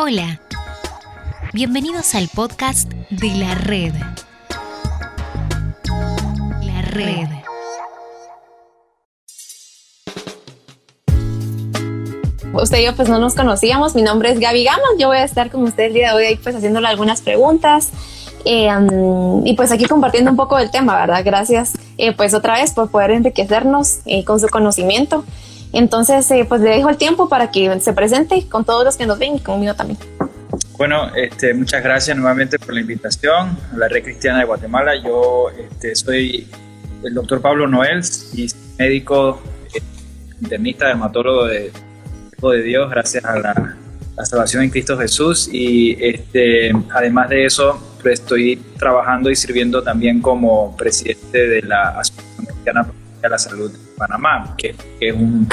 Hola, bienvenidos al podcast de la red. La red. Usted y yo pues no nos conocíamos, mi nombre es Gaby Gama, yo voy a estar con usted el día de hoy pues haciéndole algunas preguntas eh, y pues aquí compartiendo un poco del tema, ¿verdad? Gracias eh, pues otra vez por poder enriquecernos eh, con su conocimiento. Entonces, eh, pues le dejo el tiempo para que se presente con todos los que nos ven y conmigo también. Bueno, este, muchas gracias nuevamente por la invitación a la Red Cristiana de Guatemala. Yo este, soy el doctor Pablo Noel y médico eh, internista, dermatólogo de, de Dios, gracias a la, salvación en Cristo Jesús. Y este, además de eso, pues, estoy trabajando y sirviendo también como presidente de la Asociación Cristiana de la Salud de Panamá, que, que es un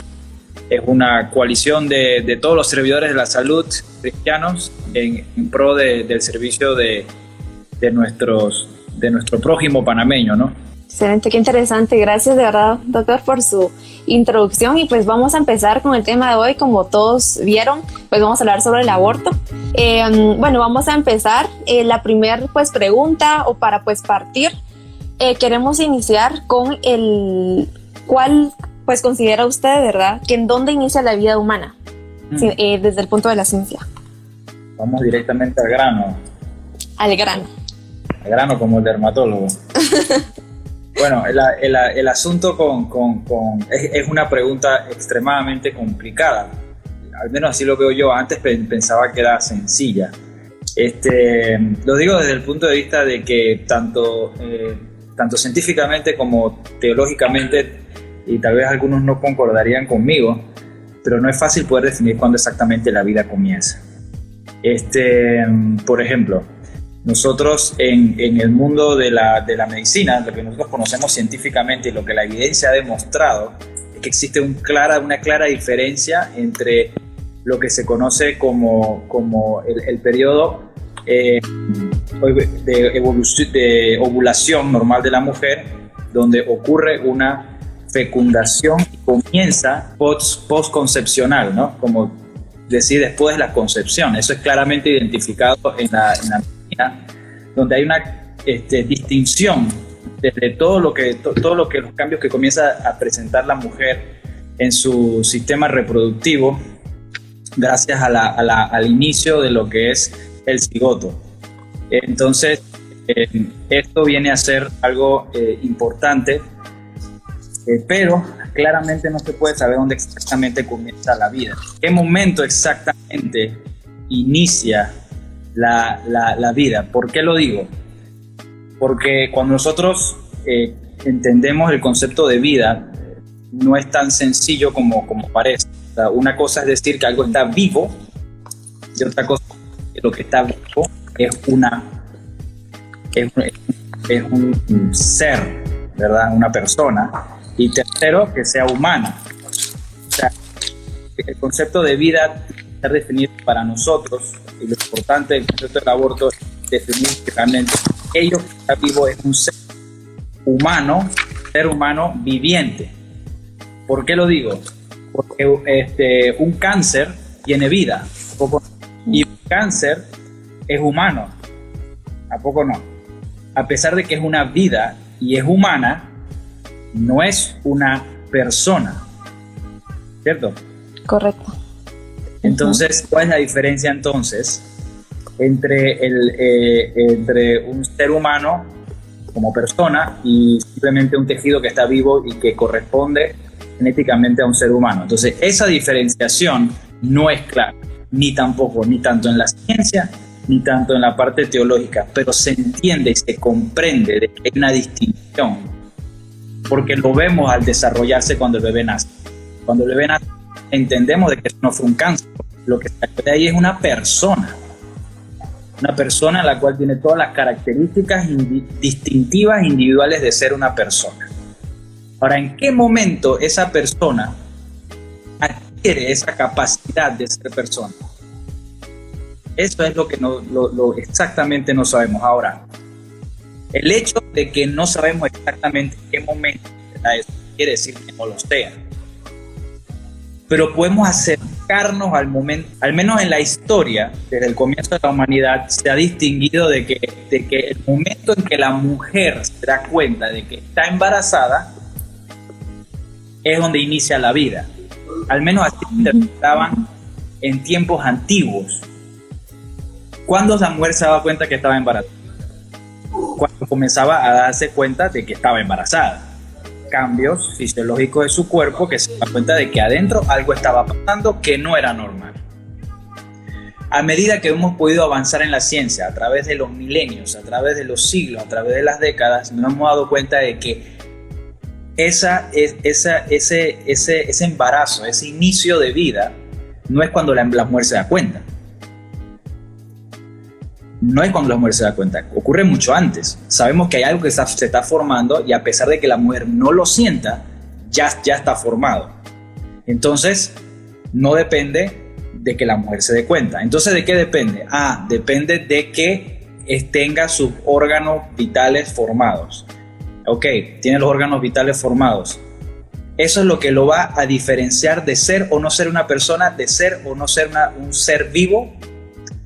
es una coalición de, de, todos los servidores de la salud cristianos en, pro de, del servicio de, de, nuestros, de nuestro prójimo panameño, ¿no? Excelente, qué interesante. Gracias de verdad, doctor, por su introducción. Y pues vamos a empezar con el tema de hoy. Como todos vieron, pues vamos a hablar sobre el aborto. Eh, bueno, vamos a empezar. Eh, la primera pues pregunta o para pues partir, eh, queremos iniciar con el cuál pues considera usted, ¿verdad?, que en dónde inicia la vida humana mm. eh, desde el punto de la ciencia. Vamos directamente al grano. Al grano. Al grano como el dermatólogo. bueno, el, el, asunto con, con, con es, es, una pregunta extremadamente complicada. Al menos así lo veo yo. Antes pensaba que era sencilla. Este, lo digo desde el punto de vista de que tanto, eh, tanto científicamente como teológicamente y tal vez algunos no concordarían conmigo, pero no es fácil poder definir cuándo exactamente la vida comienza. Este, por ejemplo, nosotros en, el mundo de la, de la, medicina, lo que nosotros conocemos científicamente y lo que la evidencia ha demostrado, es que existe una clara diferencia entre lo que se conoce como, como el, el periodo eh, de, de ovulación normal de la mujer, donde ocurre una fecundación comienza post, postconcepcional, ¿no? Como decir después de la concepción. Eso es claramente identificado en la, en donde hay una este, distinción desde todo lo que todo lo que los cambios que comienza a presentar la mujer en su sistema reproductivo gracias al inicio de lo que es el cigoto. Entonces, eh, esto viene a ser algo eh, importante eh, pero claramente no se puede saber dónde exactamente comienza la vida. ¿Qué momento exactamente inicia la, la, vida? ¿Por qué lo digo? Porque cuando nosotros eh, entendemos el concepto de vida, no es tan sencillo como, como parece. una cosa es decir que algo está vivo y otra cosa es que lo que está vivo es una es, es un ser, ¿verdad? Una persona y tercero, que sea humana. O sea, el concepto de vida está definido para nosotros y lo importante del concepto del aborto es definir que realmente ello que está vivo es un ser humano, ser humano viviente. ¿Por qué lo digo? Porque este, un cáncer tiene vida, y un cáncer es humano, ¿a poco no? A pesar de que es una vida y es humana, no es una persona, ¿cierto? Correcto. Entonces, ¿cuál es la diferencia entonces entre, el, eh, entre un ser humano como persona y simplemente un tejido que está vivo y que corresponde genéticamente a un ser humano? Entonces, esa diferenciación no es clara, ni tampoco, ni tanto en la ciencia, ni tanto en la parte teológica, pero se entiende y se comprende de que hay una distinción porque lo vemos al desarrollarse cuando el bebé nace. Cuando el bebé nace, entendemos de que no fue un cáncer. Lo que está ahí es una persona. Una persona la cual tiene todas las características distintivas individuales de ser una persona. Ahora, ¿en qué momento esa persona adquiere esa capacidad de ser persona? Eso es lo que exactamente no sabemos. Ahora, el hecho de que no sabemos exactamente en qué momento eso quiere decir que no lo sea. Pero podemos acercarnos al momento, al menos en la historia, desde el comienzo de la humanidad, se ha distinguido de que, de que el momento en que la mujer se da cuenta de que está embarazada es donde inicia la vida. Al menos así interpretaban en tiempos antiguos. ¿Cuándo la mujer se daba cuenta que estaba embarazada? Cuando comenzaba a darse cuenta de que estaba embarazada. Cambios fisiológicos de su cuerpo que se da cuenta de que adentro algo estaba pasando que no era normal. A medida que hemos podido avanzar en la ciencia, a través de los milenios, a través de los siglos, a través de las décadas, nos hemos dado cuenta de que esa, esa, ese, ese, ese embarazo, ese inicio de vida, no es cuando la, mujer se da cuenta. No es cuando la mujer se da cuenta, ocurre mucho antes. Sabemos que hay algo que se está formando y a pesar de que la mujer no lo sienta, ya, ya está formado. Entonces, no depende de que la mujer se dé cuenta. Entonces, ¿de qué depende? Ah, depende de que tenga sus órganos vitales formados. Ok, tiene los órganos vitales formados. Eso es lo que lo va a diferenciar de ser o no ser una persona, de ser o no ser un ser vivo.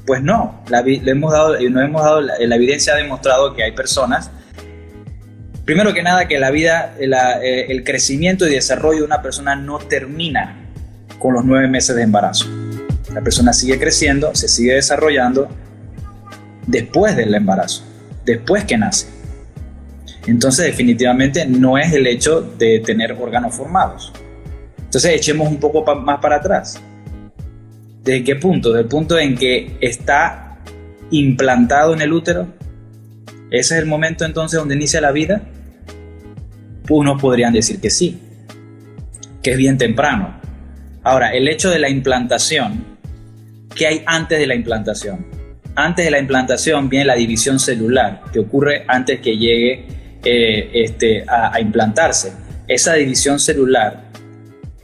Pues no, le hemos dado, nos hemos dado la, evidencia ha demostrado que hay personas, primero que nada, que la vida, eh, el crecimiento y desarrollo de una persona no termina con los nueve meses de embarazo. La persona sigue creciendo, se sigue desarrollando después del embarazo, después que nace. Entonces definitivamente no es el hecho de tener órganos formados. Entonces echemos un poco más para atrás. ¿De qué punto? Del punto en que está implantado en el útero. ¿Ese es el momento entonces donde inicia la vida? Unos podrían decir que sí, que es bien temprano. Ahora, el hecho de la implantación, ¿qué hay antes de la implantación? Antes de la implantación viene la división celular, que ocurre antes que llegue eh, este, a, implantarse. Esa división celular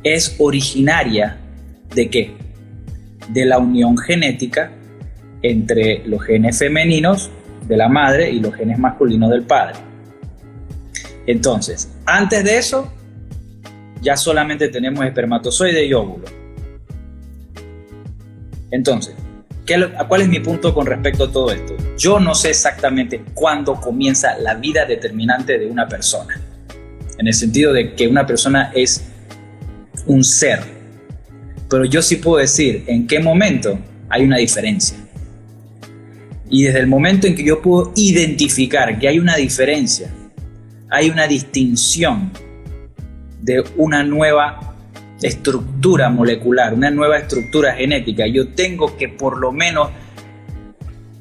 es originaria de qué? De la unión genética entre los genes femeninos de la madre y los genes masculinos del padre. Entonces, antes de eso, ya solamente tenemos espermatozoide y óvulo. Entonces, ¿Cuál es mi punto con respecto a todo esto? Yo no sé exactamente cuándo comienza la vida determinante de una persona. En el sentido de que una persona es un ser. Pero yo sí puedo decir en qué momento hay una diferencia. Y desde el momento en que yo puedo identificar que hay una diferencia, hay una distinción de una nueva estructura molecular, una nueva estructura genética. Yo tengo que por lo menos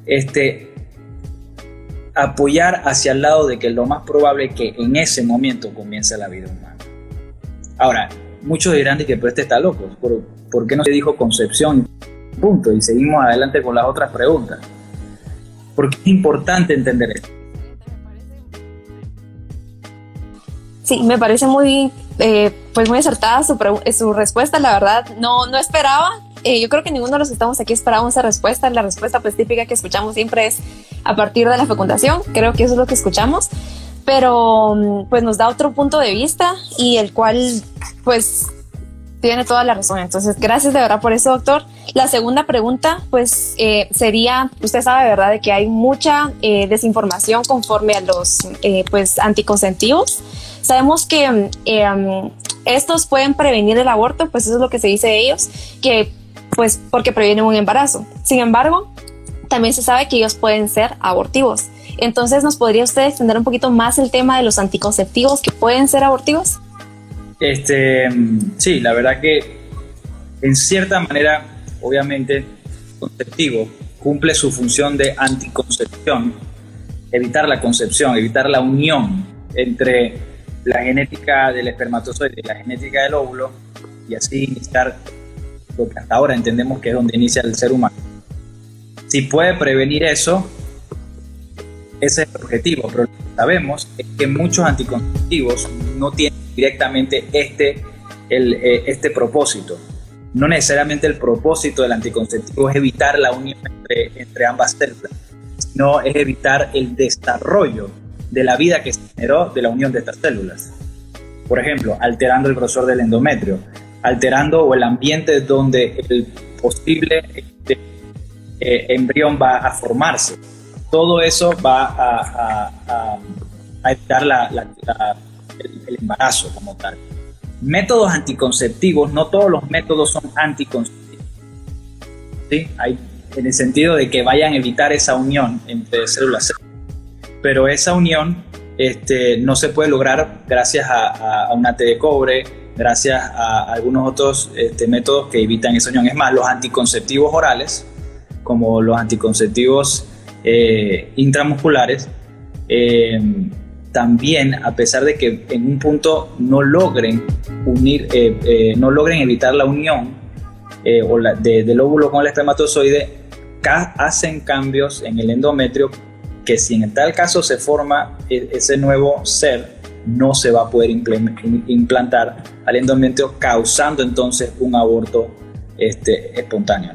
este, apoyar hacia el lado de que lo más probable es que en ese momento comience la vida humana. Ahora, muchos dirán que pues este está loco, ¿por, ¿por qué no se dijo concepción? Punto, y seguimos adelante con las otras preguntas. Porque es importante entender esto. Sí, me parece muy eh, pues muy acertada su, su, respuesta, la verdad, no, no esperaba. Eh, yo creo que ninguno de los que estamos aquí esperábamos esa respuesta. La respuesta pues típica que escuchamos siempre es a partir de la fecundación. Creo que eso es lo que escuchamos, pero mm, pues nos da otro punto de vista y el cual pues tiene toda la razón. Entonces, gracias de verdad por eso, doctor. La segunda pregunta, pues, eh, sería, usted sabe, ¿verdad?, de que hay mucha desinformación conforme a los, pues, anticonceptivos. Sabemos que mm, em, estos pueden prevenir el aborto, pues eso es lo que se dice de ellos, que pues porque previenen un embarazo. Sin embargo, también se sabe que ellos pueden ser abortivos. Entonces, ¿nos podría usted extender un poquito más el tema de los anticonceptivos que pueden ser abortivos? Este, mm, sí, la verdad que en cierta manera, obviamente, conceptivo cumple su función de anticoncepción, evitar la concepción, evitar la unión entre la genética del espermatozoide y la genética del óvulo y así iniciar lo que hasta ahora entendemos que es donde inicia el ser humano. Si puede prevenir eso, ese es el objetivo, pero lo que sabemos es que muchos anticonceptivos no tienen directamente este, el, eh, este propósito. No necesariamente el propósito del anticonceptivo es evitar la unión entre, entre ambas células, sino es evitar el desarrollo de la vida que se generó de la unión de estas células. Por ejemplo, alterando el grosor del endometrio, alterando o el ambiente donde el posible este, eh, embrión va a formarse. Todo eso va a, evitar el, embarazo como tal. Métodos anticonceptivos, no todos los métodos son anticonceptivos. en el sentido de que vayan a evitar esa unión entre células. Pero esa unión este, no se puede lograr gracias a, a una T de cobre, gracias a algunos otros este, métodos que evitan esa unión. Es más, los anticonceptivos orales, como los anticonceptivos eh, intramusculares, eh, también, a pesar de que en un punto no logren unir, eh, no logren evitar la unión o la, del óvulo con el espermatozoide, hacen cambios en el endometrio que si en tal caso se forma e, ese nuevo ser, no se va a poder implantar al endometrio, causando entonces un aborto este, espontáneo.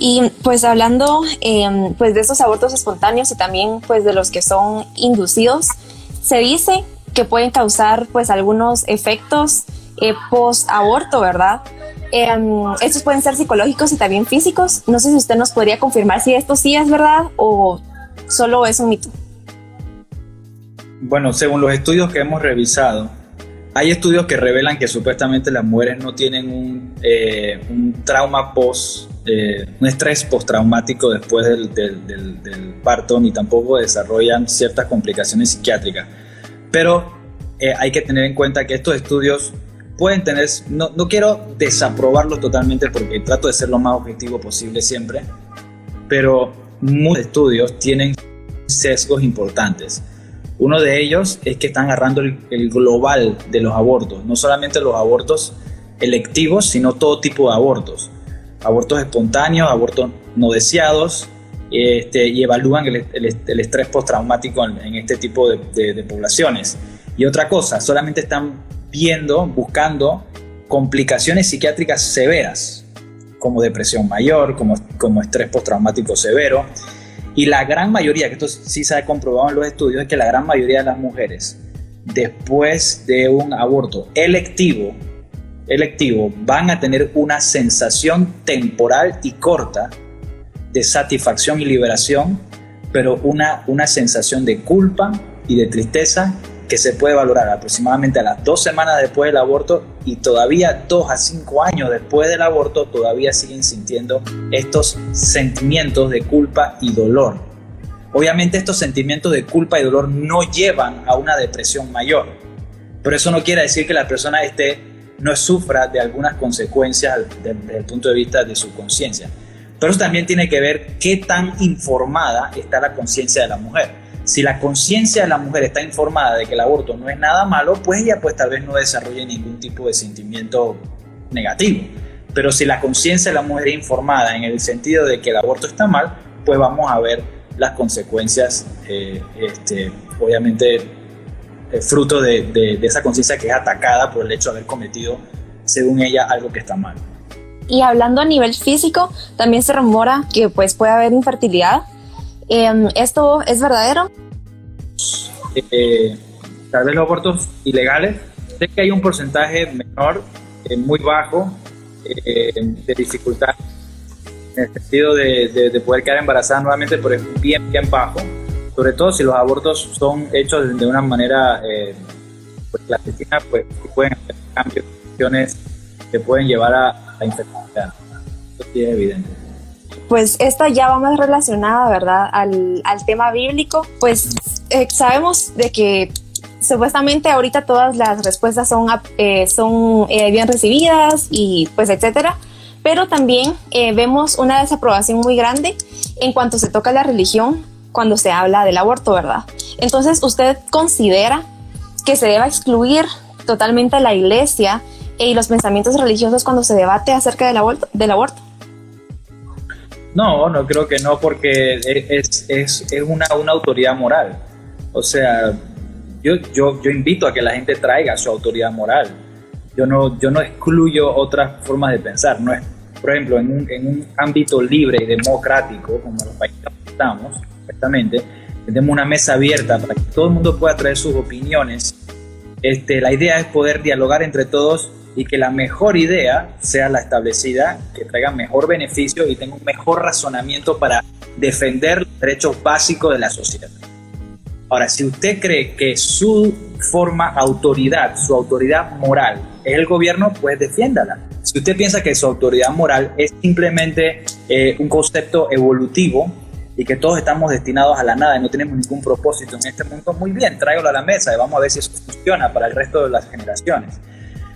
Y pues hablando em, pues de esos abortos espontáneos y también pues de los que son inducidos, se dice que pueden causar pues algunos efectos eh, post-aborto, ¿verdad? Em, estos pueden ser psicológicos y también físicos. No sé si usted nos podría confirmar si esto sí es verdad o solo es un mito. Bueno, según los estudios que hemos revisado, hay estudios que revelan que supuestamente las mujeres no tienen un, eh, trauma post, eh, un estrés postraumático después del, parto, ni tampoco desarrollan ciertas complicaciones psiquiátricas. Pero eh, hay que tener en cuenta que estos estudios pueden tener, no, no quiero desaprobarlos totalmente porque trato de ser lo más objetivo posible siempre, pero muchos estudios tienen sesgos importantes. Uno de ellos es que están agarrando el, global de los abortos, no solamente los abortos electivos, sino todo tipo de abortos. Abortos espontáneos, abortos no deseados, este, y evalúan el, estrés postraumático en, este tipo de, poblaciones. Y otra cosa, solamente están viendo, buscando complicaciones psiquiátricas severas, como depresión mayor, como, como estrés postraumático severo, y la gran mayoría, que esto sí se ha comprobado en los estudios, es que la gran mayoría de las mujeres, después de un aborto electivo, electivo, van a tener una sensación temporal y corta de satisfacción y liberación, pero una, una sensación de culpa y de tristeza que se puede valorar aproximadamente a las dos semanas después del aborto y todavía dos a cinco años después del aborto todavía siguen sintiendo estos sentimientos de culpa y dolor. Obviamente estos sentimientos de culpa y dolor no llevan a una depresión mayor, pero eso no quiere decir que la persona esté, no sufra de algunas consecuencias desde el punto de vista de su conciencia. Pero eso también tiene que ver qué tan informada está la conciencia de la mujer si la conciencia de la mujer está informada de que el aborto no es nada malo, pues ella pues tal vez no desarrolle ningún tipo de sentimiento negativo. Pero si la conciencia de la mujer es informada en el sentido de que el aborto está mal, pues vamos a ver las consecuencias, eh, este, obviamente, eh, fruto de, de esa conciencia que es atacada por el hecho de haber cometido, según ella, algo que está mal. Y hablando a nivel físico, también se rumora que pues puede haber infertilidad Em, ¿Esto es verdadero? Eh, tal vez los abortos ilegales, sé que hay un porcentaje menor, eh, muy bajo, eh, de dificultad en el sentido de, poder quedar embarazada nuevamente, pero es bien, bien bajo, sobre todo si los abortos son hechos de una manera pues, clandestina, pues pueden haber cambios, que pueden llevar a la infertilidad. Eso sí es evidente pues esta ya va más relacionada, ¿verdad? Al, tema bíblico. Pues eh, sabemos de que supuestamente ahorita todas las respuestas son, eh, son eh, bien recibidas y pues etcétera, pero también vemos una desaprobación muy grande en cuanto se toca la religión cuando se habla del aborto, ¿verdad? Entonces, ¿usted considera que se deba excluir totalmente la iglesia y los pensamientos religiosos cuando se debate acerca del aborto? Del aborto? No, no creo que no, porque es, es, es una, una, autoridad moral. O sea, yo, yo, yo invito a que la gente traiga su autoridad moral. Yo no, yo no excluyo otras formas de pensar. No es, por ejemplo, en un, en un ámbito libre y democrático, como los países estamos, perfectamente, tenemos una mesa abierta para que todo el mundo pueda traer sus opiniones. Este, la idea es poder dialogar entre todos y que la mejor idea sea la establecida, que traiga mejor beneficio y tenga un mejor razonamiento para defender los derechos básicos de la sociedad. Ahora, si usted cree que su forma autoridad, su autoridad moral es el gobierno, pues defiéndala. Si usted piensa que su autoridad moral es simplemente eh, un concepto evolutivo y que todos estamos destinados a la nada y no tenemos ningún propósito en este mundo, muy bien, tráigalo a la mesa y vamos a ver si eso funciona para el resto de las generaciones.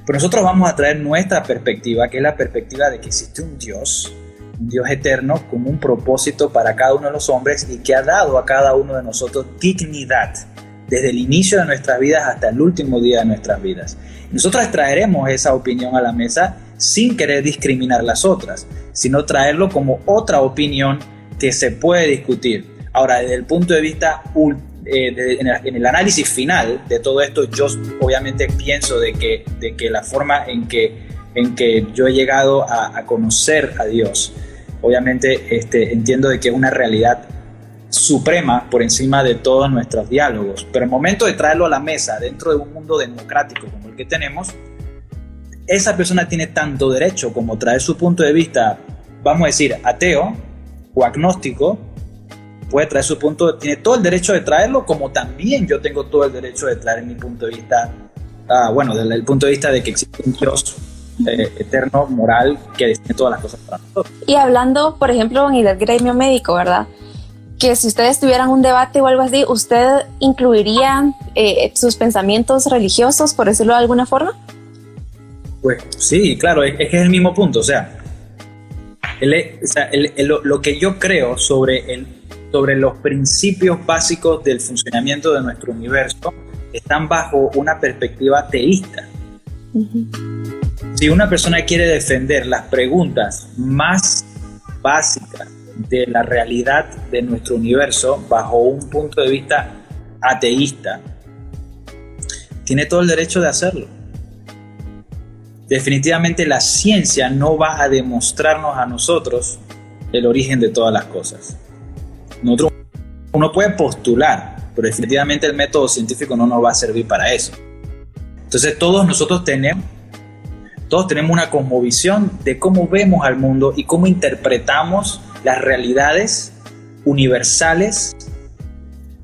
Pero nosotros vamos a traer nuestra perspectiva, que es la perspectiva de que existe un Dios, un Dios eterno con un propósito para cada uno de los hombres y que ha dado a cada uno de nosotros dignidad desde el inicio de nuestras vidas hasta el último día de nuestras vidas. Nosotros traeremos esa opinión a la mesa sin querer discriminar las otras, sino traerlo como otra opinión que se puede discutir. Ahora, desde el punto de vista eh, en, el, análisis final de todo esto, yo obviamente pienso de que, de que la forma en que, en que yo he llegado a, conocer a Dios, obviamente este, entiendo de que es una realidad suprema por encima de todos nuestros diálogos. Pero el momento de traerlo a la mesa dentro de un mundo democrático como el que tenemos, esa persona tiene tanto derecho como traer su punto de vista, vamos a decir, ateo o agnóstico, puede traer su punto, tiene todo el derecho de traerlo, como también yo tengo todo el derecho de traer mi punto de vista, ah, bueno, desde el punto de vista de que existe un Dios eh, eterno, moral, que decide todas las cosas para nosotros. Y hablando, por ejemplo, en el gremio médico, ¿verdad? Que si ustedes tuvieran un debate o algo así, ¿usted incluiría eh, sus pensamientos religiosos, por decirlo de alguna forma? Pues sí, claro, es, que es el mismo punto, o sea, lo que yo creo sobre el sobre los principios básicos del funcionamiento de nuestro universo están bajo una perspectiva teísta. Si una persona quiere defender las preguntas más básicas de la realidad de nuestro universo bajo un punto de vista ateísta, tiene todo el derecho de hacerlo. Definitivamente la ciencia no va a demostrarnos a nosotros el origen de todas las cosas uno puede postular, pero definitivamente el método científico no nos va a servir para eso. Entonces todos nosotros tenemos, todos tenemos una cosmovisión de cómo vemos al mundo y cómo interpretamos las realidades universales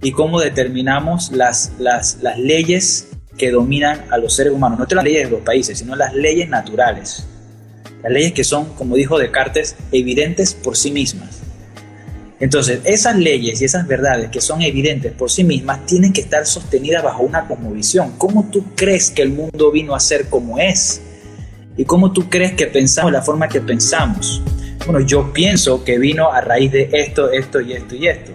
y cómo determinamos las, las, las leyes que dominan a los seres humanos, no las leyes de los países, sino las leyes naturales. Las leyes que son, como dijo Descartes, evidentes por sí mismas. Entonces, esas leyes y esas verdades que son evidentes por sí mismas tienen que estar sostenidas bajo una cosmovisión. ¿Cómo tú crees que el mundo vino a ser como es? ¿Y cómo tú crees que pensamos la forma que pensamos? Bueno, yo pienso que vino a raíz de esto, esto y esto y esto.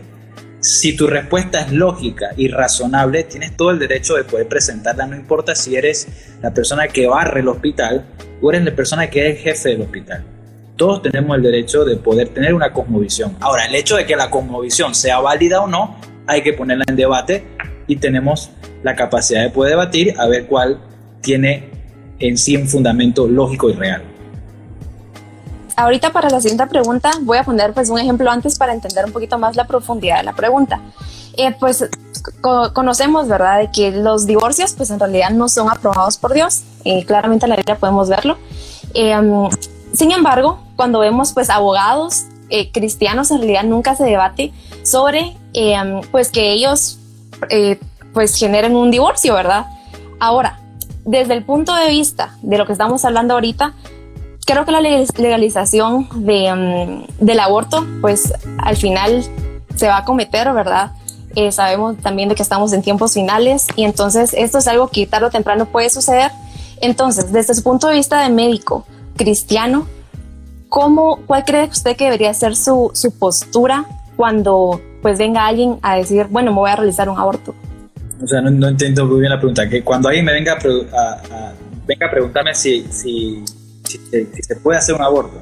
Si tu respuesta es lógica y razonable, tienes todo el derecho de poder presentarla, no importa si eres la persona que barre el hospital o eres la persona que es jefe del hospital todos tenemos el derecho de poder tener una cosmovisión. Ahora, el hecho de que la cosmovisión sea válida o no, hay que ponerla en debate y tenemos la capacidad de poder debatir a ver cuál tiene en sí un fundamento lógico y real. Ahorita para la siguiente pregunta voy a poner pues un ejemplo antes para entender un poquito más la profundidad de la pregunta. Eh, pues conocemos, ¿verdad?, de que los divorcios pues en realidad no son aprobados por Dios. y claramente en la Biblia podemos verlo. Eh, sin embargo, cuando vemos pues abogados eh, cristianos, en realidad nunca se debate sobre em, pues que ellos eh, pues generen un divorcio, ¿verdad? Ahora, desde el punto de vista de lo que estamos hablando ahorita, creo que la legalización de, em, del aborto, pues al final se va a cometer, ¿verdad? Eh, sabemos también de que estamos en tiempos finales y entonces esto es algo que tarde o temprano puede suceder. Entonces, desde su punto de vista de médico, cristiano, ¿cómo, ¿cuál cree usted que debería ser su, su, postura cuando pues venga alguien a decir, bueno, me voy a realizar un aborto? O sea, no, entiendo muy bien la pregunta. Que cuando alguien me venga a, venga a preguntarme si, si, se puede hacer un aborto.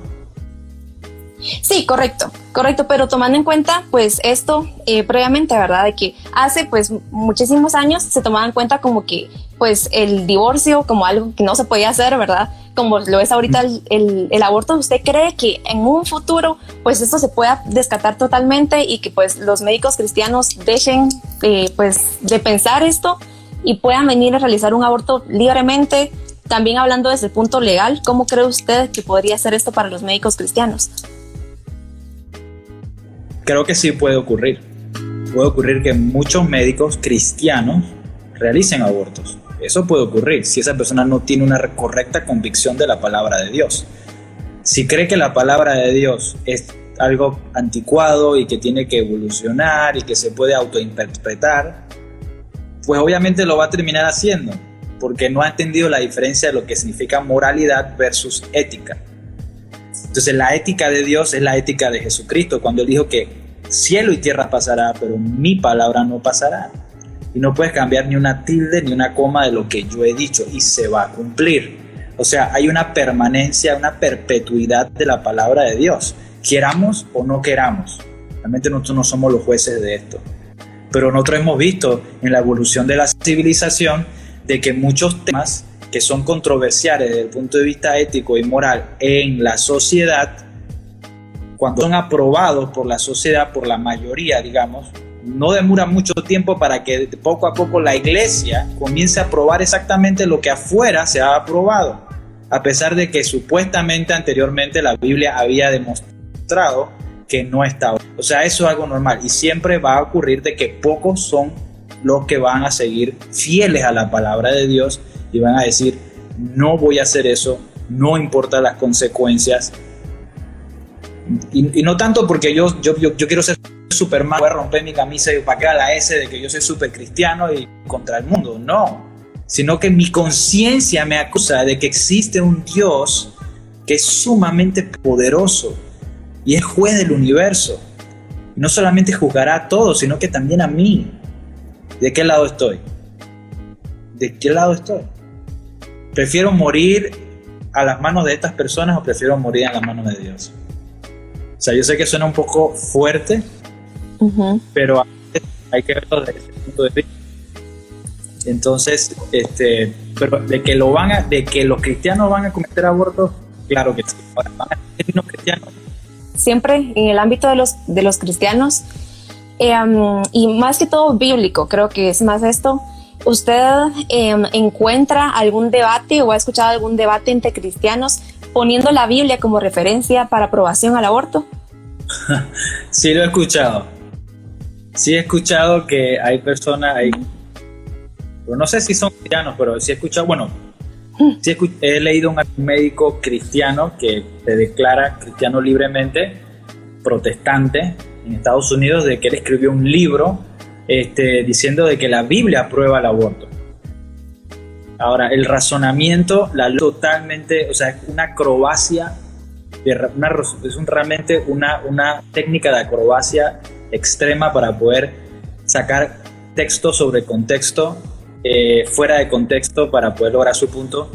Sí, correcto, correcto, pero tomando en cuenta pues esto eh, previamente, ¿verdad? De que hace pues muchísimos años se tomaba en cuenta como que pues el divorcio como algo que no se podía hacer, ¿verdad? como lo es ahorita el, el, aborto, ¿usted cree que en un futuro pues esto se pueda descartar totalmente y que pues los médicos cristianos dejen eh, pues de pensar esto y puedan venir a realizar un aborto libremente también hablando desde el punto legal, ¿cómo cree usted que podría ser esto para los médicos cristianos? Creo que sí puede ocurrir. Puede ocurrir que muchos médicos cristianos realicen abortos. Eso puede ocurrir si esa persona no tiene una correcta convicción de la palabra de Dios. Si cree que la palabra de Dios es algo anticuado y que tiene que evolucionar y que se puede autointerpretar, pues obviamente lo va a terminar haciendo, porque no ha entendido la diferencia de lo que significa moralidad versus ética. Entonces la ética de Dios es la ética de Jesucristo, cuando él dijo que cielo y tierra pasará, pero mi palabra no pasará. Y no puedes cambiar ni una tilde ni una coma de lo que yo he dicho y se va a cumplir. O sea, hay una permanencia, una perpetuidad de la palabra de Dios, queramos o no queramos. Realmente nosotros no somos los jueces de esto. Pero nosotros hemos visto en la evolución de la civilización de que muchos temas que son controversiales desde el punto de vista ético y moral en la sociedad, cuando son aprobados por la sociedad, por la mayoría, digamos, no demora mucho tiempo para que poco a poco la iglesia comience a aprobar exactamente lo que afuera se ha aprobado, a pesar de que supuestamente anteriormente la Biblia había demostrado que no estaba. O sea, eso es algo normal y siempre va a ocurrir de que pocos son los que van a seguir fieles a la palabra de Dios y van a decir, no voy a hacer eso, no importa las consecuencias. Y, no tanto porque yo, yo, yo, quiero ser Superman, voy a romper mi camisa y para que la S de que yo soy super cristiano y contra el mundo, no. Sino que mi conciencia me acusa de que existe un Dios que es sumamente poderoso y es juez del universo. No solamente juzgará a todos, sino que también a mí. ¿De qué lado estoy? ¿De qué lado estoy? ¿Prefiero morir a las manos de estas personas o prefiero morir a las manos de Dios? O sea, yo sé que suena un poco fuerte, pero hay que verlo desde ese punto de vista. Entonces, este, pero de que lo van a, de que los cristianos van a cometer abortos, claro que sí. van a ser cristianos. Siempre en el ámbito de los, de los cristianos, em, y más que todo bíblico, creo que es más esto, ¿Usted em, encuentra algún debate o ha escuchado algún debate entre cristianos poniendo la Biblia como referencia para aprobación al aborto? sí, lo he escuchado. Sí he escuchado que hay personas, hay, no sé si son cristianos, pero sí he escuchado, bueno, sí he, leído un médico cristiano que se declara cristiano libremente, protestante en Estados Unidos, de que él escribió un libro este, diciendo de que la Biblia aprueba el aborto. Ahora, el razonamiento, la totalmente, o sea, es una acrobacia, es un, realmente una, una técnica de acrobacia extrema para poder sacar texto sobre contexto, eh, fuera de contexto, para poder lograr su punto.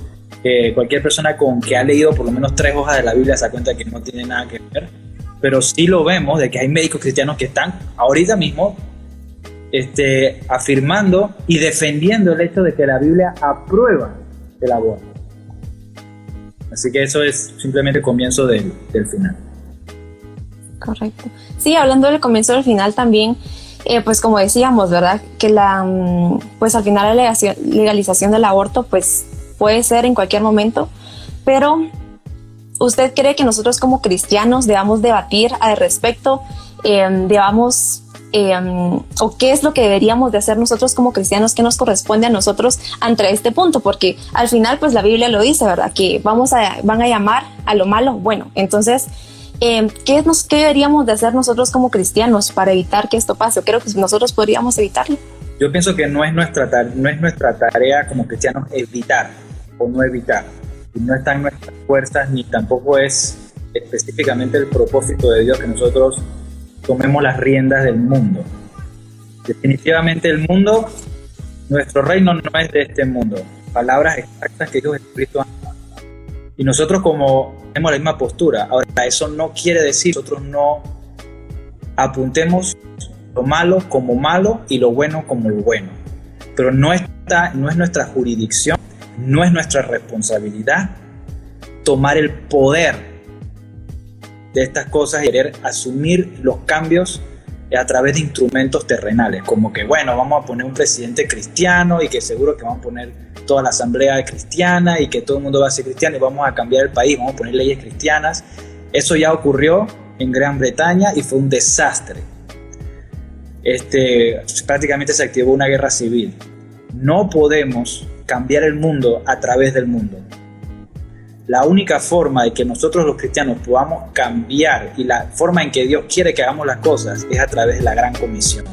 cualquier persona con que ha leído por lo menos tres hojas de la Biblia se da cuenta que no tiene nada que ver. Pero sí lo vemos de que hay médicos cristianos que están ahorita mismo este, afirmando y defendiendo el hecho de que la Biblia aprueba el aborto. Así que eso es simplemente comienzo del, final. Correcto. Sí, hablando del comienzo del final también, eh, pues como decíamos, ¿verdad? Que la, mm, pues al final la legalización del aborto, pues puede ser en cualquier momento, pero ¿usted cree que nosotros como cristianos debamos debatir al respecto? Eh, debamos Em, o qué es lo que deberíamos de hacer nosotros como cristianos, qué nos corresponde a nosotros ante este punto, porque al final pues la Biblia lo dice, ¿verdad? Que vamos a, van a llamar a lo malo bueno. Entonces, eh, ¿qué, nos, ¿qué deberíamos de hacer nosotros como cristianos para evitar que esto pase? Creo que nosotros podríamos evitarlo. Yo pienso que no es nuestra, no es nuestra tarea como cristianos evitar o no evitar. No está en nuestras fuerzas ni tampoco es específicamente el propósito de Dios que nosotros tomemos las riendas del mundo. Definitivamente el mundo, nuestro reino no es de este mundo. Palabras exactas que Dios Jesucristo Y nosotros como tenemos la misma postura. Ahora, eso no quiere decir nosotros no apuntemos lo malo como malo y lo bueno como lo bueno. Pero no, está, no es nuestra jurisdicción, no es nuestra responsabilidad tomar el poder de estas cosas y querer asumir los cambios a través de instrumentos terrenales, como que, bueno, vamos a poner un presidente cristiano y que seguro que vamos a poner toda la asamblea cristiana y que todo el mundo va a ser cristiano y vamos a cambiar el país, vamos a poner leyes cristianas. Eso ya ocurrió en Gran Bretaña y fue un desastre. Este, prácticamente se activó una guerra civil. No podemos cambiar el mundo a través del mundo. La única forma de que nosotros los cristianos podamos cambiar y la forma en que Dios quiere que hagamos las cosas es a través de la gran comisión,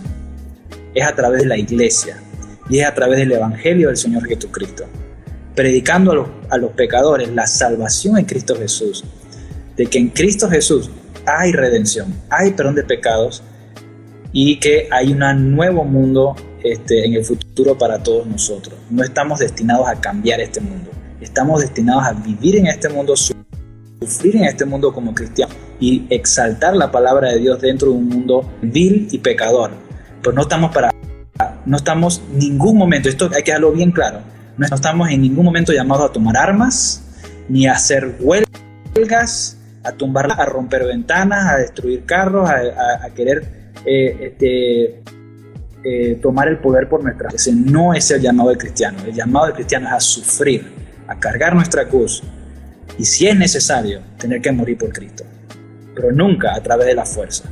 es a través de la iglesia y es a través del Evangelio del Señor Jesucristo, predicando a los, a los pecadores la salvación en Cristo Jesús, de que en Cristo Jesús hay redención, hay perdón de pecados y que hay un nuevo mundo este, en el futuro para todos nosotros. No estamos destinados a cambiar este mundo estamos destinados a vivir en este mundo, sufrir en este mundo como cristianos y exaltar la palabra de Dios dentro de un mundo vil y pecador. Pero no estamos para, no estamos ningún momento, esto hay que dejarlo bien claro, no estamos en ningún momento llamados a tomar armas, ni a hacer huelgas, a tumbar, a romper ventanas, a destruir carros, a, querer eh, este, eh, tomar el poder por nuestra Ese no es el llamado del cristiano. El llamado del cristiano es a sufrir, a cargar nuestra cruz y si es necesario, tener que morir por Cristo, pero nunca a través de la fuerza.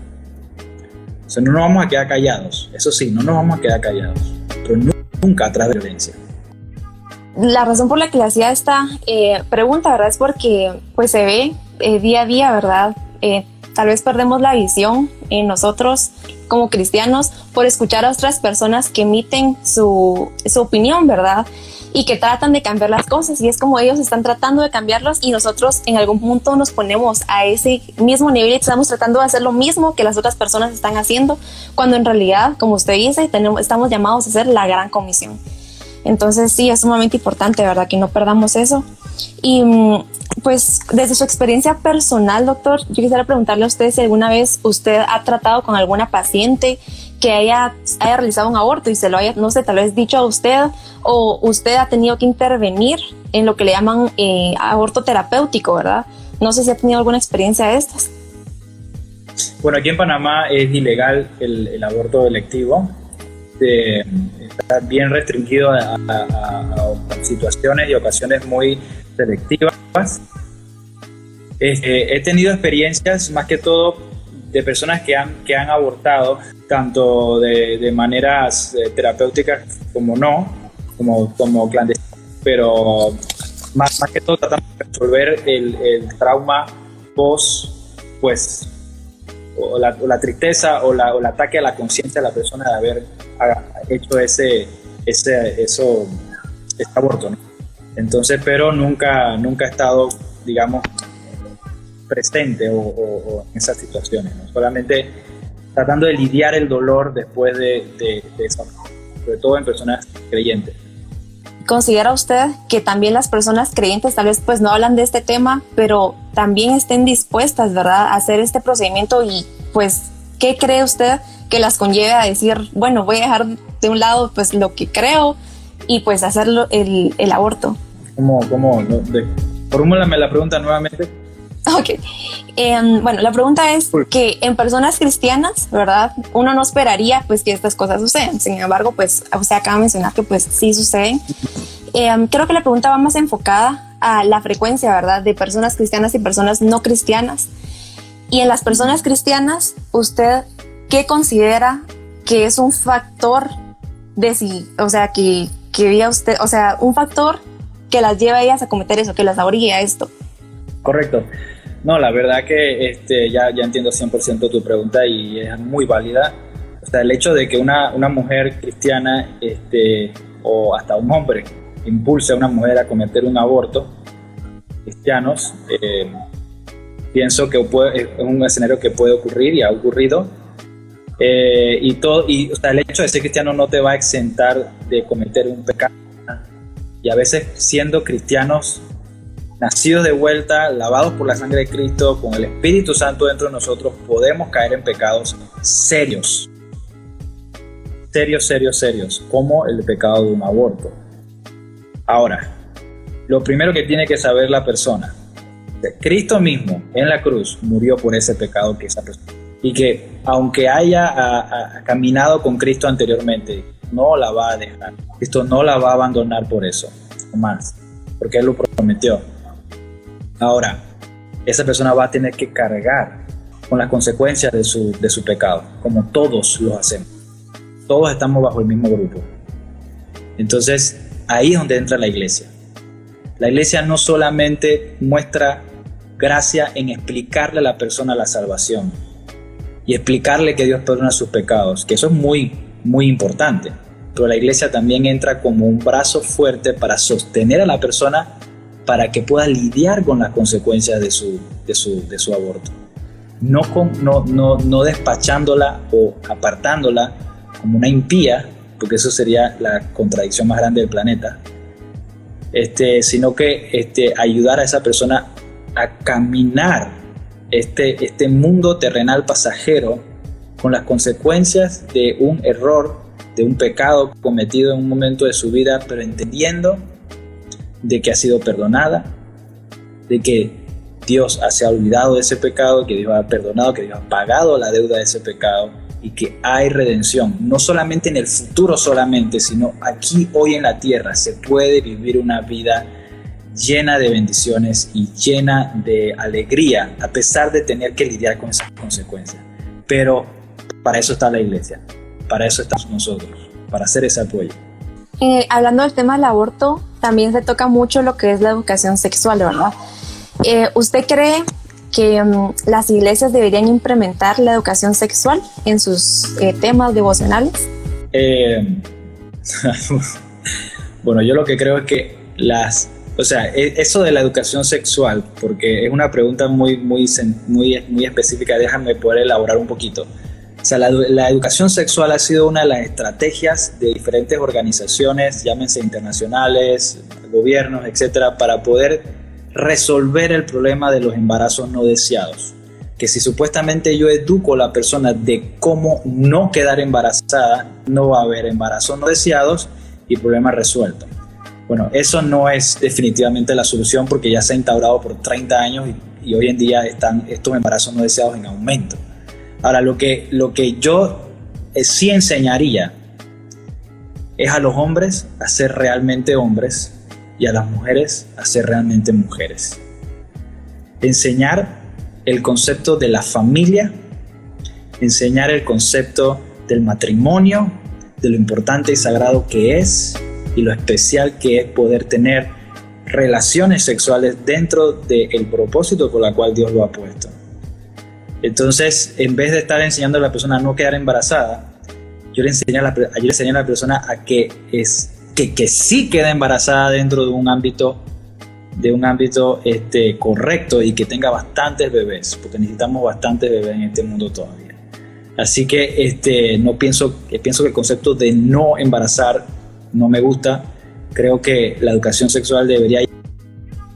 O sea, no nos vamos a quedar callados, eso sí, no nos vamos a quedar callados, pero nunca a través de violencia. La razón por la que le hacía esta eh, pregunta, ¿verdad? Es porque pues se ve eh, día a día, ¿verdad? Eh, tal vez perdemos la visión en nosotros como cristianos por escuchar a otras personas que emiten su, su opinión, ¿verdad? y que tratan de cambiar las cosas y es como ellos están tratando de cambiarlas y nosotros en algún punto nos ponemos a ese mismo nivel y estamos tratando de hacer lo mismo que las otras personas están haciendo, cuando en realidad, como usted dice, tenemos, estamos llamados a hacer la gran comisión. Entonces sí, es sumamente importante, ¿verdad? Que no perdamos eso. Y mm, pues desde su experiencia personal, doctor, yo quisiera preguntarle a usted si alguna vez usted ha tratado con alguna paciente que haya, haya realizado un aborto y se lo haya, no sé, tal vez dicho a usted o usted ha tenido que intervenir en lo que le llaman eh, aborto terapéutico, ¿verdad? No sé si ha tenido alguna experiencia de estas. Bueno, aquí en Panamá es ilegal el, aborto electivo. está bien restringido a, situaciones y ocasiones muy selectivas. Este, he tenido experiencias más que todo de personas que han, que han abortado, tanto de, de maneras eh, terapéuticas como no, como, como clandestinas, pero más, más que todo tratando de resolver el, el trauma post, pues, o la, la tristeza o, la, o, el ataque a la conciencia de la persona de haber hecho ese, ese, eso, este aborto, ¿no? Entonces, pero nunca, nunca he estado, digamos, presente o, en esas situaciones, ¿no? solamente tratando de lidiar el dolor después de, de, eso, sobre todo en personas creyentes. ¿Considera usted que también las personas creyentes tal vez pues no hablan de este tema, pero también estén dispuestas, ¿verdad?, a hacer este procedimiento y pues, ¿qué cree usted que las conlleve a decir, bueno, voy a dejar de un lado pues lo que creo y pues hacer el, el aborto? ¿Cómo, cómo, formúlame la pregunta nuevamente. Ok. Em, bueno, la pregunta es que en personas cristianas, ¿verdad? Uno no esperaría pues que estas cosas sucedan. Sin embargo, pues usted acaba de mencionar que pues sí suceden. Em, creo que la pregunta va más enfocada a la frecuencia, ¿verdad? De personas cristianas y personas no cristianas. Y en las personas cristianas, ¿usted qué considera que es un factor de si, o sea, que, que usted, o sea, un factor que las lleva a ellas a cometer eso, que las orilla a esto? Correcto. No, la verdad que este, ya, ya entiendo 100% tu pregunta y es muy válida. O sea, el hecho de que una, una mujer cristiana este, o hasta un hombre impulse a una mujer a cometer un aborto, cristianos, eh, pienso que es un escenario que puede ocurrir y ha ocurrido. Eh, y todo, y el hecho de ser cristiano no te va a exentar de cometer un pecado. Y a veces siendo cristianos nacidos de vuelta, lavados por la sangre de Cristo, con el Espíritu Santo dentro de nosotros, podemos caer en pecados serios. Serios, serios, serios, como el pecado de un aborto. Ahora, lo primero que tiene que saber la persona, Cristo mismo en la cruz murió por ese pecado que esa persona y que aunque haya caminado con Cristo anteriormente, no la va a dejar. Cristo no la va a abandonar por eso, más, porque Él lo prometió. Ahora, esa persona va a tener que cargar con las consecuencias de su, de su pecado, como todos lo hacemos. Todos estamos bajo el mismo grupo. Entonces, ahí es donde entra la iglesia. La iglesia no solamente muestra gracia en explicarle a la persona la salvación y explicarle que Dios perdona sus pecados, que eso es muy, muy importante. Pero la iglesia también entra como un brazo fuerte para sostener a la persona para que pueda lidiar con las consecuencias de su, de su, de su aborto. No, con, no, no, no despachándola o apartándola como una impía, porque eso sería la contradicción más grande del planeta, este, sino que este, ayudar a esa persona a caminar este, este mundo terrenal pasajero con las consecuencias de un error, de un pecado cometido en un momento de su vida, pero entendiendo de que ha sido perdonada, de que Dios se ha olvidado de ese pecado, que Dios ha perdonado, que Dios ha pagado la deuda de ese pecado y que hay redención, no solamente en el futuro solamente, sino aquí hoy en la tierra se puede vivir una vida llena de bendiciones y llena de alegría, a pesar de tener que lidiar con esas consecuencias. Pero para eso está la iglesia, para eso estamos nosotros, para hacer ese apoyo. Eh, hablando del tema del aborto, también se toca mucho lo que es la educación sexual, ¿verdad? Eh, ¿Usted cree que mm, las iglesias deberían implementar la educación sexual en sus eh, temas devocionales? bueno, yo lo que creo es que las o sea, e, eso de la educación sexual, porque es una pregunta muy, muy, muy, muy específica, déjame poder elaborar un poquito. O sea, la, educación sexual ha sido una de las estrategias de diferentes organizaciones, llámense internacionales, gobiernos, etcétera, para poder resolver el problema de los embarazos no deseados. Que si supuestamente yo educo a la persona de cómo no quedar embarazada, no va a haber embarazos no deseados y problema resuelto. Bueno, eso no es definitivamente la solución porque ya se ha instaurado por 30 años y, hoy en día están estos embarazos no deseados en aumento. Ahora, lo que, lo que yo eh, sí enseñaría es a los hombres a ser realmente hombres y a las mujeres a ser realmente mujeres. Enseñar el concepto de la familia, enseñar el concepto del matrimonio, de lo importante y sagrado que es, y lo especial que es poder tener relaciones sexuales dentro del propósito por la cual Dios lo ha puesto. Entonces, en vez de estar enseñando a la persona a no quedar embarazada, yo le enseñé a la, yo a la persona a que, es, que, que sí queda embarazada dentro de un ámbito de un ámbito este, correcto y que tenga bastantes bebés, porque necesitamos bastantes bebés en este mundo todavía. Así que este, no pienso, pienso que el concepto de no embarazar no me gusta. Creo que la educación sexual debería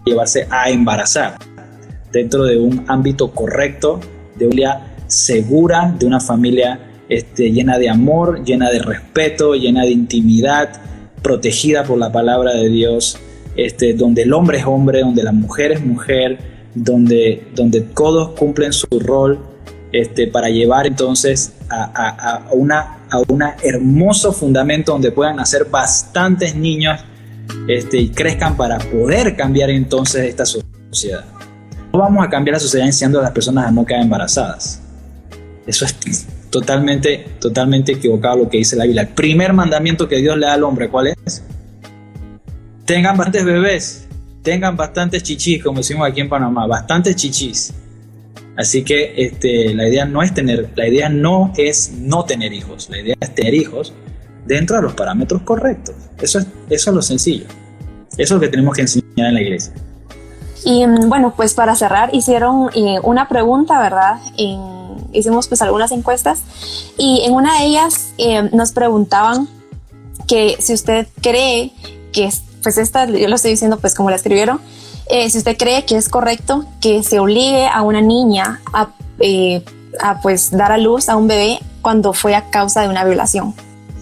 llevarse a embarazar dentro de un ámbito correcto, de una familia segura, de una familia este, llena de amor, llena de respeto, llena de intimidad, protegida por la palabra de Dios, este, donde el hombre es hombre, donde la mujer es mujer, donde, donde todos cumplen su rol este, para llevar entonces a, una, a un hermoso fundamento donde puedan nacer bastantes niños este, y crezcan para poder cambiar entonces esta sociedad. No vamos a cambiar la sociedad enseñando a las personas a no quedar embarazadas. Eso es totalmente, totalmente equivocado lo que dice la Biblia. El primer mandamiento que Dios le da al hombre, ¿cuál es? Tengan bastantes bebés, tengan bastantes chichis, como decimos aquí en Panamá, bastantes chichis Así que este, la idea no es tener, la idea no es no tener hijos, la idea es tener hijos dentro de los parámetros correctos. Eso es, eso es lo sencillo. Eso es lo que tenemos que enseñar en la iglesia. Y mm, bueno, pues para cerrar, hicieron eh, una pregunta, ¿verdad? hicimos pues algunas encuestas y en una de ellas eh, nos preguntaban que si usted cree que, pues esta, yo lo estoy diciendo pues como la escribieron, eh, si usted cree que es correcto que se obligue a una niña a, eh, a, pues dar a luz a un bebé cuando fue a causa de una violación.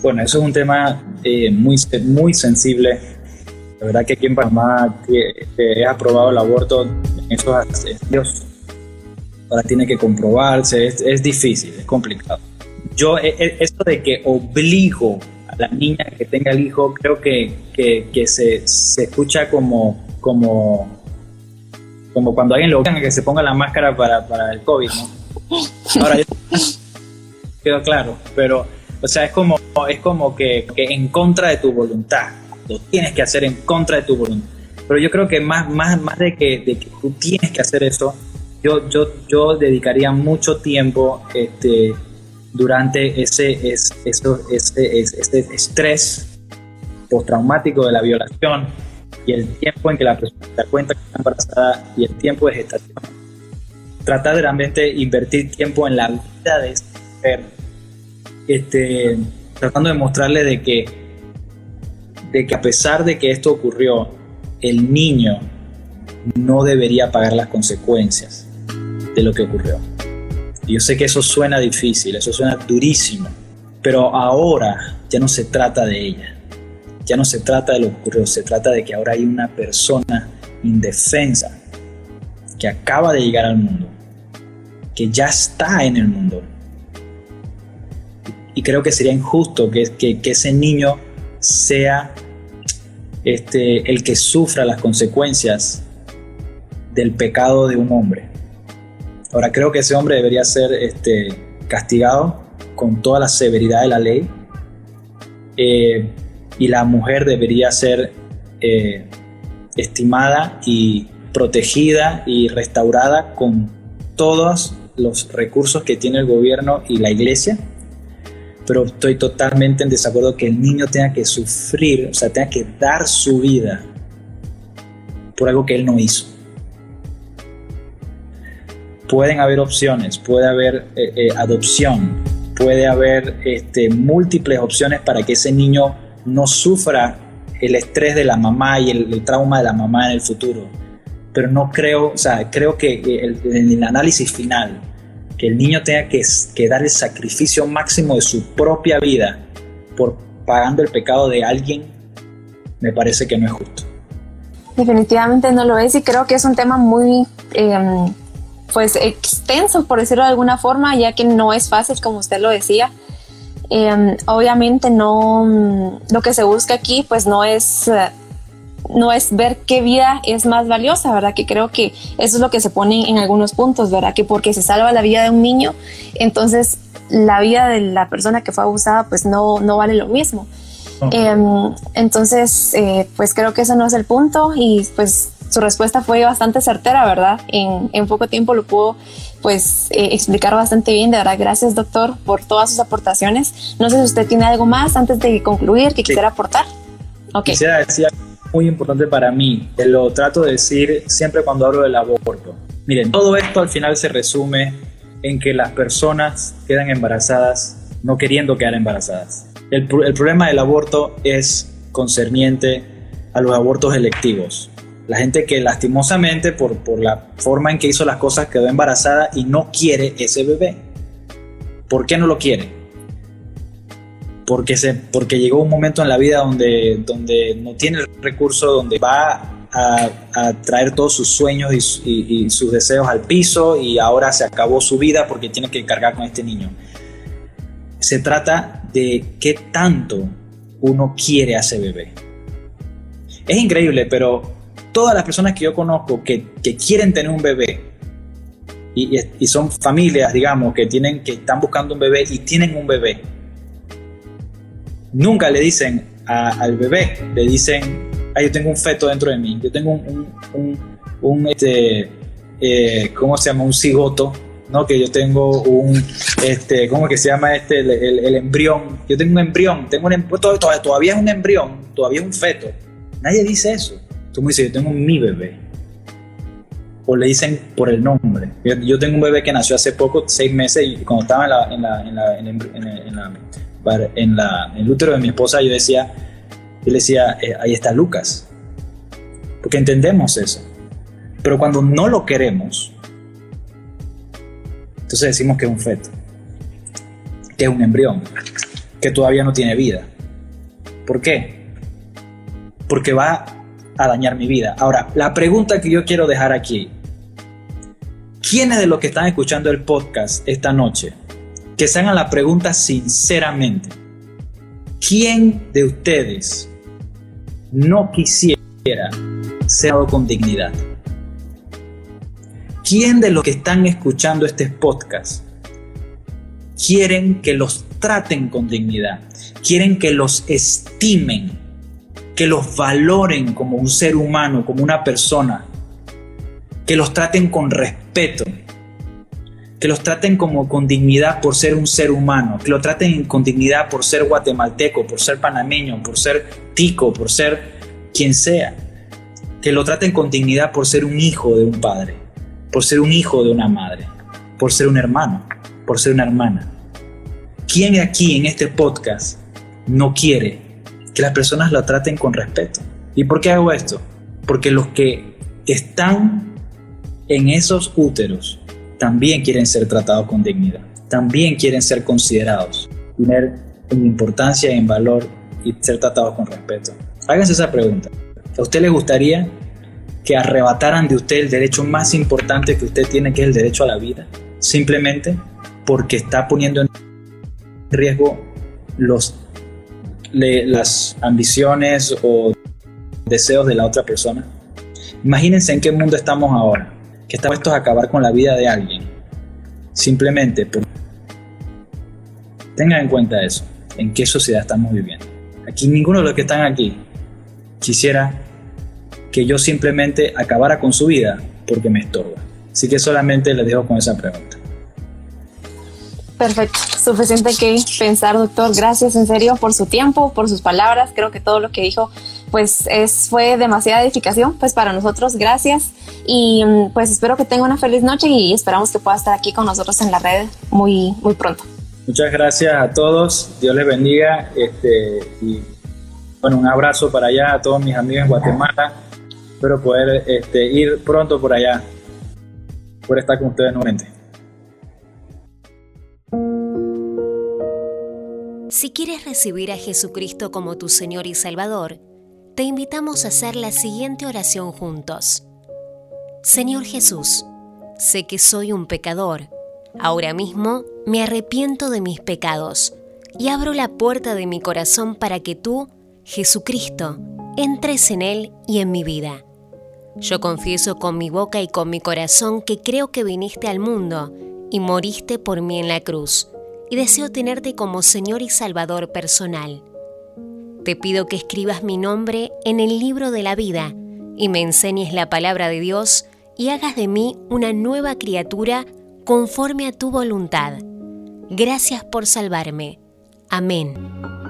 Bueno, eso es un tema eh, muy, muy sensible. La verdad que aquí en Panamá es aprobado el aborto en esos ahora tiene que comprobarse, es, difícil, es complicado. Yo, e, e, esto de que obligo la niña que tenga el hijo, creo que, que, se, se, escucha como, como, como cuando alguien lo que se ponga la máscara para, para el COVID, ¿no? Ahora, quedó claro, pero, o sea, es como, es como que, que en contra de tu voluntad, lo tienes que hacer en contra de tu voluntad. Pero yo creo que más, más, más de, que, de que tú tienes que hacer eso, yo, yo, yo dedicaría mucho tiempo este, durante ese, ese, ese, ese estrés postraumático de la violación y el tiempo en que la persona se da cuenta que está embarazada y el tiempo de gestación. Tratar de realmente invertir tiempo en la vida de esa mujer, este, tratando de mostrarle de que, de que a pesar de que esto ocurrió, el niño no debería pagar las consecuencias de lo que ocurrió. Yo sé que eso suena difícil, eso suena durísimo, pero ahora ya no se trata de ella, ya no se trata de lo que ocurrió, se trata de que ahora hay una persona indefensa que acaba de llegar al mundo, que ya está en el mundo. Y creo que sería injusto que, que, que ese niño sea este, el que sufra las consecuencias del pecado de un hombre. Ahora creo que ese hombre debería ser este, castigado con toda la severidad de la ley eh, y la mujer debería ser eh, estimada y protegida y restaurada con todos los recursos que tiene el gobierno y la iglesia pero estoy totalmente en desacuerdo que el niño tenga que sufrir, o sea, tenga que dar su vida por algo que él no hizo. Pueden haber opciones, puede haber eh, eh, adopción, puede haber este, múltiples opciones para que ese niño no sufra el estrés de la mamá y el, trauma de la mamá en el futuro. Pero no creo, o sea, creo que el, el análisis final, que el niño tenga que, dar el sacrificio máximo de su propia vida por pagando el pecado de alguien, me parece que no es justo. Definitivamente no lo es y creo que es un tema muy em, pues extenso, por decirlo de alguna forma, ya que no es fácil, como usted lo decía. Em, obviamente no, lo que se busca aquí pues no es no es ver qué vida es más valiosa, ¿verdad? Que creo que eso es lo que se pone en algunos puntos, ¿verdad? Que porque se salva la vida de un niño, entonces la vida de la persona que fue abusada pues no, no vale lo mismo. Em, entonces, eh, pues creo que ese no es el punto y pues su respuesta fue bastante certera, ¿verdad? En, en poco tiempo lo pudo pues eh, explicar bastante bien, de verdad, gracias doctor por todas sus aportaciones. No sé si usted tiene algo más antes de concluir que quisiera aportar. Okay. Quisiera decir muy importante para mí, lo trato de decir siempre cuando hablo del aborto. Miren, todo esto al final se resume en que las personas quedan embarazadas no queriendo quedar embarazadas. El, el problema del aborto es concerniente a los abortos electivos. La gente que lastimosamente por, por la forma en que hizo las cosas quedó embarazada y no quiere ese bebé. ¿Por qué no lo quiere? porque, se, porque llegó un momento en la vida donde, donde no tiene el recurso, donde va a, traer todos sus sueños y, sus deseos al piso y ahora se acabó su vida porque tiene que cargar con este niño. Se trata de qué tanto uno quiere a ese bebé. Es increíble, pero todas las personas que yo conozco que, quieren tener un bebé y, y, son familias, digamos, que, tienen, que están buscando un bebé y tienen un bebé, nunca le dicen al bebé, le dicen, ah, yo tengo un feto dentro de mí, yo tengo un, un, un, este, eh, ¿cómo se llama? Un cigoto, ¿no? Que yo tengo un, este, ¿cómo que se llama este? El, embrión. Yo tengo un embrión, tengo un, em, todavía, todavía es un embrión, todavía es un feto. Nadie dice eso. Tú me dices, yo tengo mi bebé. O le dicen por el nombre. Yo, tengo un bebé que nació hace poco, seis meses, y cuando estaba en la, en la, en la, en la en, el útero de mi esposa, yo decía, yo le decía, eh, ahí está Lucas. Porque entendemos eso. Pero cuando no lo queremos, entonces decimos que es un feto, que es un embrión, que todavía no tiene vida. ¿Por qué? Porque va a dañar mi vida. Ahora, la pregunta que yo quiero dejar aquí, ¿quiénes de los que están escuchando el podcast esta noche, que se hagan la pregunta sinceramente, ¿quién de ustedes no quisiera ser con dignidad? ¿Quién de los que están escuchando este podcast quieren que los traten con dignidad? Quieren que los estimen, que los valoren como un ser humano, como una persona, que los traten con respeto, que los traten como con dignidad por ser un ser humano, que lo traten con dignidad por ser guatemalteco, por ser panameño, por ser tico, por ser quien sea, que lo traten con dignidad por ser un hijo de un padre por ser un hijo de una madre, por ser un hermano, por ser una hermana. ¿Quién aquí en este podcast no quiere que las personas lo traten con respeto? ¿Y por qué hago esto? Porque los que están en esos úteros también quieren ser tratados con dignidad, también quieren ser considerados, tener en importancia en valor y ser tratados con respeto. Háganse esa pregunta. ¿A usted le gustaría que arrebataran de usted el derecho más importante que usted tiene, que es el derecho a la vida, simplemente porque está poniendo en riesgo los, las ambiciones o deseos de la otra persona. Imagínense en qué mundo estamos ahora, que estamos puestos a acabar con la vida de alguien, simplemente por... Tengan en cuenta eso, en qué sociedad estamos viviendo. Aquí ninguno de los que están aquí quisiera que yo simplemente acabara con su vida porque me estorba. Así que solamente les dejo con esa pregunta. Perfecto, suficiente que pensar, doctor. Gracias en serio por su tiempo, por sus palabras. Creo que todo lo que dijo, pues, es, fue demasiada edificación, pues, para nosotros. Gracias y mm, pues espero que tenga una feliz noche y esperamos que pueda estar aquí con nosotros en la red muy, muy pronto. Muchas gracias a todos. Dios les bendiga. Este, y bueno, un abrazo para allá a todos mis amigos en Guatemala Espero poder este, ir pronto por allá, por estar con ustedes nuevamente. Si quieres recibir a Jesucristo como tu Señor y Salvador, te invitamos a hacer la siguiente oración juntos. Señor Jesús, sé que soy un pecador. Ahora mismo me arrepiento de mis pecados y abro la puerta de mi corazón para que tú, Jesucristo, entres en él y en mi vida. Yo confieso con mi boca y con mi corazón que creo que viniste al mundo y moriste por mí en la cruz, y deseo tenerte como Señor y Salvador personal. Te pido que escribas mi nombre en el libro de la vida y me enseñes la palabra de Dios y hagas de mí una nueva criatura conforme a tu voluntad. Gracias por salvarme. Amén.